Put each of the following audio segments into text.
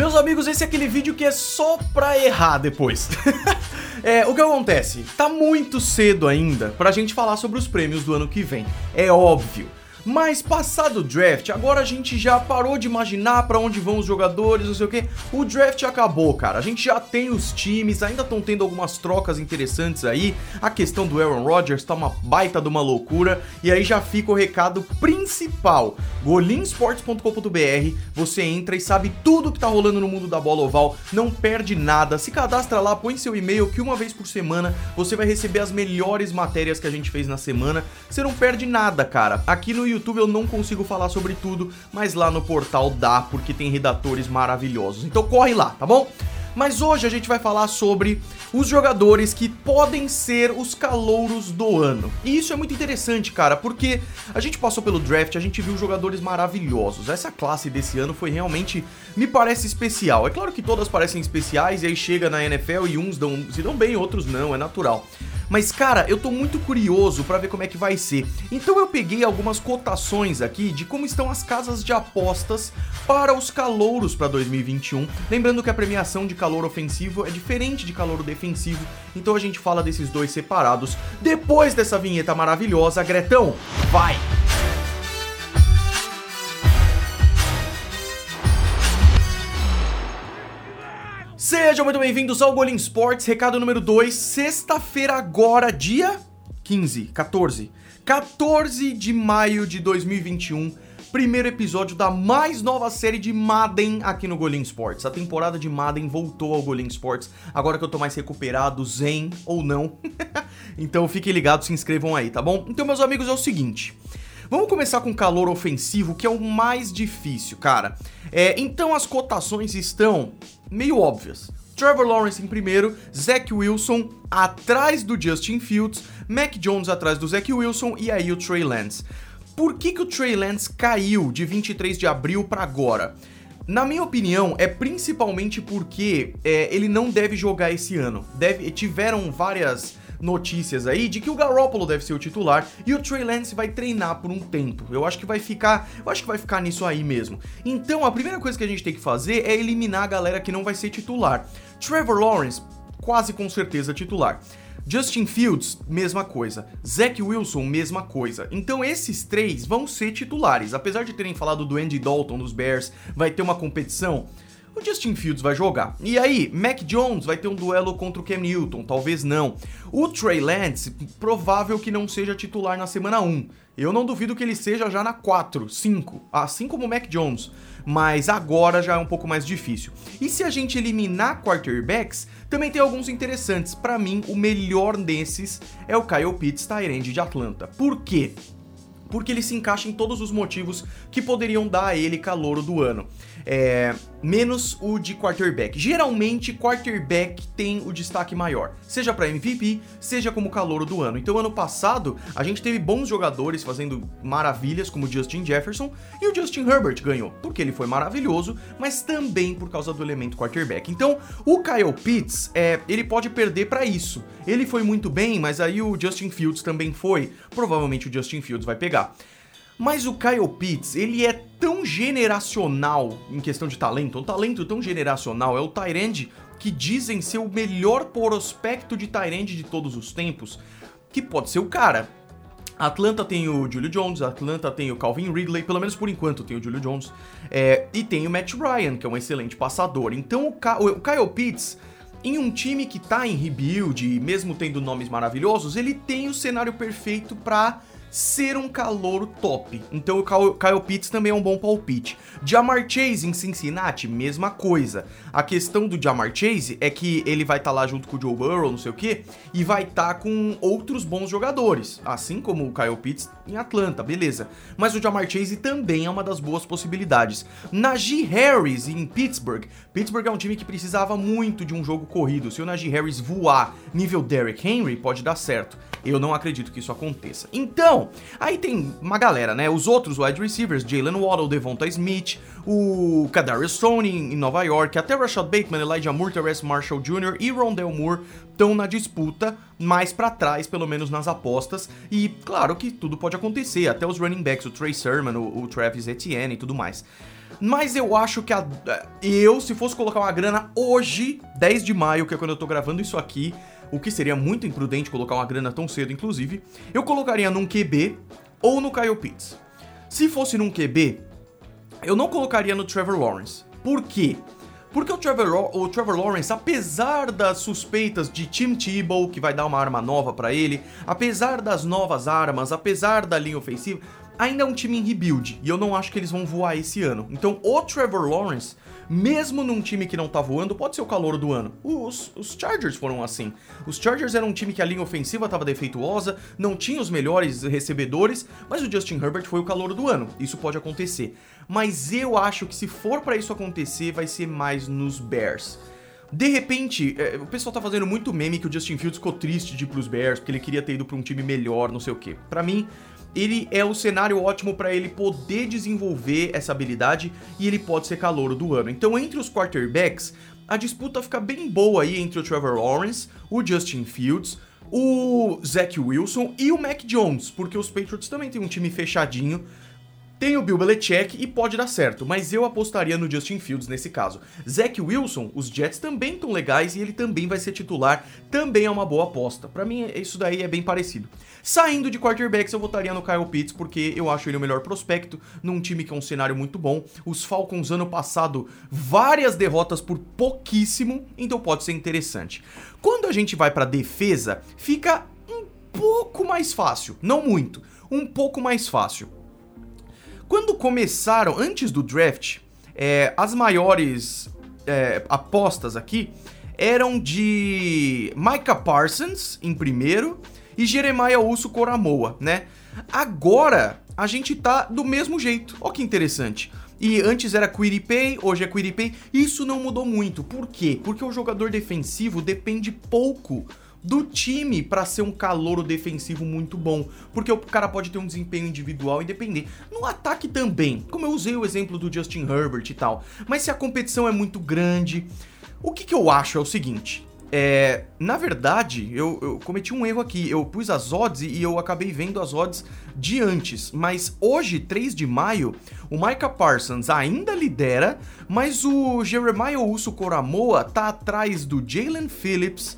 Meus amigos, esse é aquele vídeo que é só pra errar depois. é, o que acontece? Tá muito cedo ainda pra gente falar sobre os prêmios do ano que vem. É óbvio. Mas passado o draft, agora a gente já parou de imaginar para onde vão os jogadores, não sei o que. O draft acabou, cara. A gente já tem os times, ainda estão tendo algumas trocas interessantes aí. A questão do Aaron Rodgers tá uma baita de uma loucura. E aí já fica o recado principal. golinsports.com.br, você entra e sabe tudo que tá rolando no mundo da bola oval, não perde nada. Se cadastra lá, põe seu e-mail que uma vez por semana você vai receber as melhores matérias que a gente fez na semana. Você não perde nada, cara. Aqui no YouTube eu não consigo falar sobre tudo, mas lá no portal dá, porque tem redatores maravilhosos. Então corre lá, tá bom? Mas hoje a gente vai falar sobre os jogadores que podem ser os calouros do ano. E isso é muito interessante, cara, porque a gente passou pelo draft, a gente viu jogadores maravilhosos. Essa classe desse ano foi realmente, me parece especial. É claro que todas parecem especiais e aí chega na NFL e uns dão, se dão bem, outros não, é natural. Mas cara, eu tô muito curioso para ver como é que vai ser. Então eu peguei algumas cotações aqui de como estão as casas de apostas para os calouros para 2021. Lembrando que a premiação de calor ofensivo é diferente de calor defensivo, então a gente fala desses dois separados. Depois dessa vinheta maravilhosa, Gretão, vai! Sejam muito bem-vindos ao Golim Sports, recado número 2, sexta-feira agora, dia 15, 14, 14 de maio de 2021, primeiro episódio da mais nova série de Madden aqui no Golim Sports. A temporada de Madden voltou ao Golim Sports, agora que eu tô mais recuperado, zen ou não. então fiquem ligados, se inscrevam aí, tá bom? Então, meus amigos, é o seguinte... Vamos começar com calor ofensivo, que é o mais difícil, cara. É, então as cotações estão meio óbvias. Trevor Lawrence em primeiro, Zach Wilson atrás do Justin Fields, Mac Jones atrás do Zach Wilson e aí o Trey Lance. Por que, que o Trey Lance caiu de 23 de abril para agora? Na minha opinião, é principalmente porque é, ele não deve jogar esse ano. Deve, tiveram várias notícias aí de que o Garoppolo deve ser o titular e o Trey Lance vai treinar por um tempo. Eu acho que vai ficar, eu acho que vai ficar nisso aí mesmo. Então, a primeira coisa que a gente tem que fazer é eliminar a galera que não vai ser titular. Trevor Lawrence, quase com certeza titular. Justin Fields, mesma coisa. Zach Wilson, mesma coisa. Então esses três vão ser titulares. Apesar de terem falado do Andy Dalton dos Bears, vai ter uma competição o Justin Fields vai jogar. E aí, Mac Jones vai ter um duelo contra o Cam Newton, talvez não. O Trey Lance, provável que não seja titular na semana 1. Eu não duvido que ele seja já na 4, 5, assim como o Mac Jones. Mas agora já é um pouco mais difícil. E se a gente eliminar quarterbacks, também tem alguns interessantes. Para mim, o melhor desses é o Kyle Pitts, Tyrande de Atlanta. Por quê? porque ele se encaixa em todos os motivos que poderiam dar a ele calor do ano. É, menos o de quarterback. Geralmente, quarterback tem o destaque maior, seja para MVP, seja como calor do ano. Então, ano passado, a gente teve bons jogadores fazendo maravilhas, como o Justin Jefferson, e o Justin Herbert ganhou, porque ele foi maravilhoso, mas também por causa do elemento quarterback. Então, o Kyle Pitts, é, ele pode perder para isso. Ele foi muito bem, mas aí o Justin Fields também foi. Provavelmente o Justin Fields vai pegar. Mas o Kyle Pitts, ele é tão generacional em questão de talento, um talento tão generacional, é o Tyrande que dizem ser o melhor prospecto de Tyrande de todos os tempos, que pode ser o cara. Atlanta tem o Julio Jones, Atlanta tem o Calvin Ridley, pelo menos por enquanto tem o Julio Jones, é, e tem o Matt Ryan, que é um excelente passador. Então o, Ka o Kyle Pitts, em um time que tá em rebuild, mesmo tendo nomes maravilhosos, ele tem o cenário perfeito para ser um calouro top. Então o Kyle Pitts também é um bom palpite. Jamar Chase em Cincinnati, mesma coisa. A questão do Jamar Chase é que ele vai estar tá lá junto com o Joe Burrow, não sei o que, e vai estar tá com outros bons jogadores, assim como o Kyle Pitts em Atlanta, beleza. Mas o Jamar Chase também é uma das boas possibilidades. Najee Harris em Pittsburgh. Pittsburgh é um time que precisava muito de um jogo corrido. Se o Najee Harris voar nível Derrick Henry, pode dar certo. Eu não acredito que isso aconteça. Então, aí tem uma galera, né? Os outros wide receivers, Jalen Waddle, Devonta Smith, o Kadarius Stone em Nova York, até Rashad Bateman, Elijah Moore, Terrence Marshall Jr. e Rondell Moore estão na disputa, mais para trás, pelo menos nas apostas. E claro que tudo pode acontecer, até os running backs, o Trey Sermon, o, o Travis Etienne e tudo mais. Mas eu acho que a, eu, se fosse colocar uma grana hoje, 10 de maio, que é quando eu tô gravando isso aqui, o que seria muito imprudente colocar uma grana tão cedo, inclusive, eu colocaria num QB ou no Kyle Pitts. Se fosse num QB, eu não colocaria no Trevor Lawrence. Por quê? Porque o Trevor, o Trevor Lawrence, apesar das suspeitas de Tim Tebow, que vai dar uma arma nova para ele, apesar das novas armas, apesar da linha ofensiva, ainda é um time em rebuild. E eu não acho que eles vão voar esse ano. Então, o Trevor Lawrence mesmo num time que não tá voando, pode ser o calor do ano. Os, os Chargers foram assim. Os Chargers eram um time que a linha ofensiva tava defeituosa, não tinha os melhores recebedores, mas o Justin Herbert foi o calor do ano. Isso pode acontecer. Mas eu acho que se for para isso acontecer, vai ser mais nos Bears. De repente, é, o pessoal tá fazendo muito meme que o Justin Fields ficou triste de ir pros Bears, porque ele queria ter ido pra um time melhor, não sei o quê. Para mim, ele é o cenário ótimo para ele poder desenvolver essa habilidade e ele pode ser calouro do ano. Então, entre os quarterbacks, a disputa fica bem boa aí entre o Trevor Lawrence, o Justin Fields, o Zach Wilson e o Mac Jones, porque os Patriots também têm um time fechadinho tem o Bill Belichick e pode dar certo, mas eu apostaria no Justin Fields nesse caso. Zach Wilson, os Jets também estão legais e ele também vai ser titular, também é uma boa aposta. Para mim, isso daí é bem parecido. Saindo de quarterbacks, eu votaria no Kyle Pitts, porque eu acho ele o melhor prospecto, num time que é um cenário muito bom. Os Falcons, ano passado, várias derrotas por pouquíssimo, então pode ser interessante. Quando a gente vai para defesa, fica um pouco mais fácil, não muito, um pouco mais fácil. Quando começaram, antes do draft, é, as maiores é, apostas aqui eram de Micah Parsons em primeiro e Jeremiah Uso Coramoa, né? Agora a gente tá do mesmo jeito. Olha que interessante. E antes era Quiripay, hoje é Quiripay. Isso não mudou muito. Por quê? Porque o jogador defensivo depende pouco do time para ser um calouro defensivo muito bom, porque o cara pode ter um desempenho individual independente. No ataque também, como eu usei o exemplo do Justin Herbert e tal. Mas se a competição é muito grande, o que, que eu acho é o seguinte: é, na verdade, eu, eu, cometi um erro aqui. Eu pus as odds e eu acabei vendo as odds de antes. Mas hoje, 3 de maio, o Micah Parsons ainda lidera, mas o Jeremiah Uso Coramoa tá atrás do Jalen Phillips,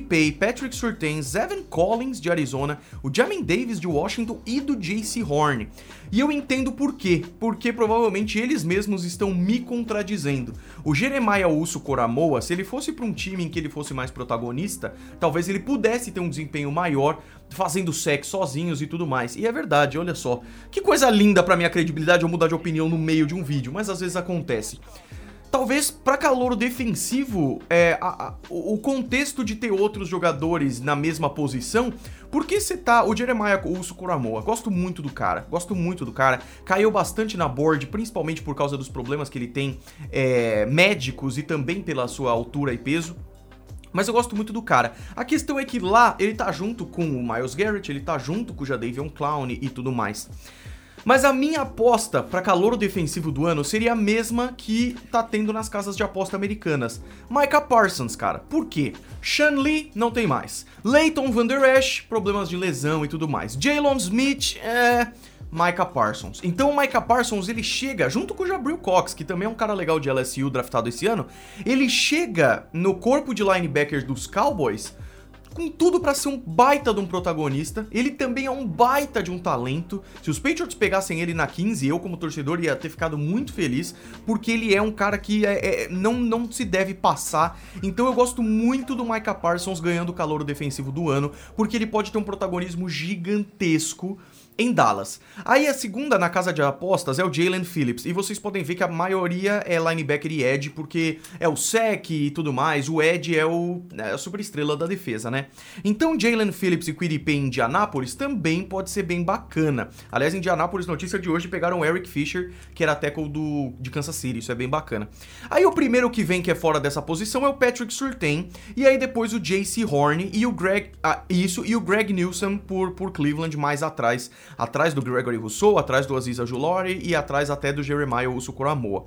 Pay, Patrick Surtain, Evan Collins de Arizona, o Jamin Davis de Washington e do JC Horn. E eu entendo por quê, porque provavelmente eles mesmos estão me contradizendo. O Jeremiah Uso Coramoa, se ele fosse para um time em que ele fosse mais protagonista, talvez ele pudesse ter um desempenho maior, fazendo sexo sozinhos e tudo mais. E é verdade, olha só. Que coisa linda para minha credibilidade eu mudar de opinião no meio de um vídeo, mas às vezes acontece. Talvez para calor defensivo, é, a, a, o contexto de ter outros jogadores na mesma posição, porque você tá. O Jeremiah Uso Kuramoa, gosto muito do cara, gosto muito do cara. Caiu bastante na board, principalmente por causa dos problemas que ele tem é, médicos e também pela sua altura e peso. Mas eu gosto muito do cara. A questão é que lá ele tá junto com o Miles Garrett, ele tá junto com o Jadavion Clown e tudo mais. Mas a minha aposta para calor defensivo do ano seria a mesma que tá tendo nas casas de aposta americanas. Micah Parsons, cara. Por quê? Sean Lee não tem mais. Leighton Van Der Esch, problemas de lesão e tudo mais. Jalen Smith, é... Micah Parsons. Então o Micah Parsons, ele chega, junto com o Jabril Cox, que também é um cara legal de LSU draftado esse ano, ele chega no corpo de linebackers dos Cowboys com tudo para ser um baita de um protagonista. Ele também é um baita de um talento. Se os Patriots pegassem ele na 15, eu como torcedor ia ter ficado muito feliz, porque ele é um cara que é, é, não, não se deve passar. Então eu gosto muito do Micah Parsons ganhando o calor defensivo do ano, porque ele pode ter um protagonismo gigantesco em Dallas. Aí a segunda na casa de apostas é o Jalen Phillips, e vocês podem ver que a maioria é linebacker e edge, porque é o sec e tudo mais, o edge é, o, é a superestrela da defesa, né? Então Jalen Phillips e Quiripay em Indianápolis também pode ser bem bacana. Aliás, em Indianápolis, notícia de hoje, pegaram o Eric Fisher, que era tackle do, de Kansas City, isso é bem bacana. Aí o primeiro que vem que é fora dessa posição é o Patrick Surtain, e aí depois o JC Horn e o Greg, ah, isso, e o Greg Newsom por, por Cleveland mais atrás atrás do Gregory Rousseau, atrás do Aziz Ajulori e atrás até do Jeremiah Uso Kuramoa.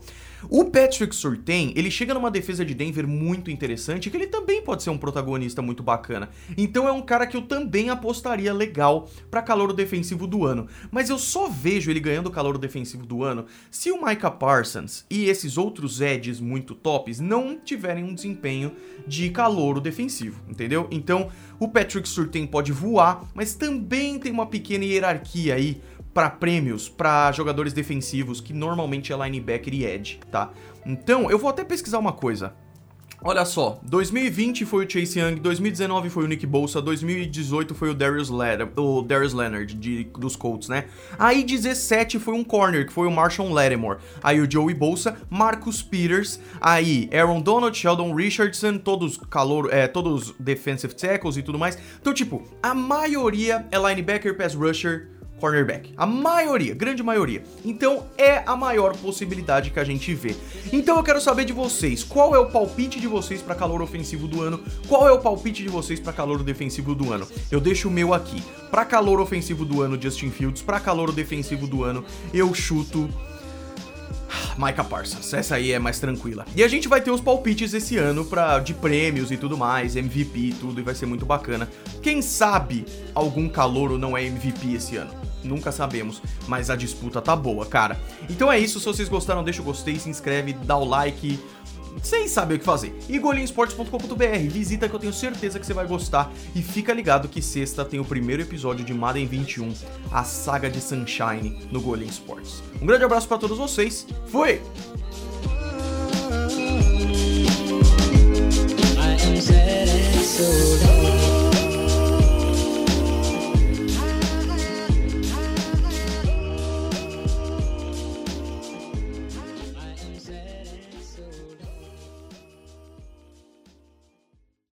O Patrick Surtain, ele chega numa defesa de Denver muito interessante, que ele também pode ser um protagonista muito bacana. Então é um cara que eu também apostaria legal para calor defensivo do ano. Mas eu só vejo ele ganhando calor defensivo do ano se o Micah Parsons e esses outros edges muito tops não tiverem um desempenho de calor defensivo, entendeu? Então o Patrick Surtain pode voar, mas também tem uma pequena hierarquia aí para prêmios para jogadores defensivos, que normalmente é linebacker e edge, tá? Então, eu vou até pesquisar uma coisa. Olha só, 2020 foi o Chase Young, 2019 foi o Nick Bolsa, 2018 foi o Darius, Leonard, o Darius Leonard de, dos Colts, né? Aí 17 foi um corner, que foi o Marshall Lattimore. Aí o Joey Bolsa, Marcus Peters, aí Aaron Donald, Sheldon Richardson, todos calor, é, todos defensive tackles e tudo mais. Então, tipo, a maioria é linebacker, pass rusher, cornerback. A maioria, grande maioria. Então é a maior possibilidade que a gente vê. Então eu quero saber de vocês, qual é o palpite de vocês para calor ofensivo do ano? Qual é o palpite de vocês para calor defensivo do ano? Eu deixo o meu aqui. Para calor ofensivo do ano, Justin Fields. Para calor defensivo do ano, eu chuto Micah Parsons. Essa aí é mais tranquila. E a gente vai ter os palpites esse ano para de prêmios e tudo mais, MVP e tudo, e vai ser muito bacana. Quem sabe algum calouro não é MVP esse ano? Nunca sabemos, mas a disputa tá boa, cara. Então é isso, se vocês gostaram, deixa o gostei, se inscreve, dá o like, sem saber o que fazer. E golinsports.com.br, visita que eu tenho certeza que você vai gostar. E fica ligado que sexta tem o primeiro episódio de Madden 21, a saga de Sunshine no Golin Sports. Um grande abraço para todos vocês, fui! I am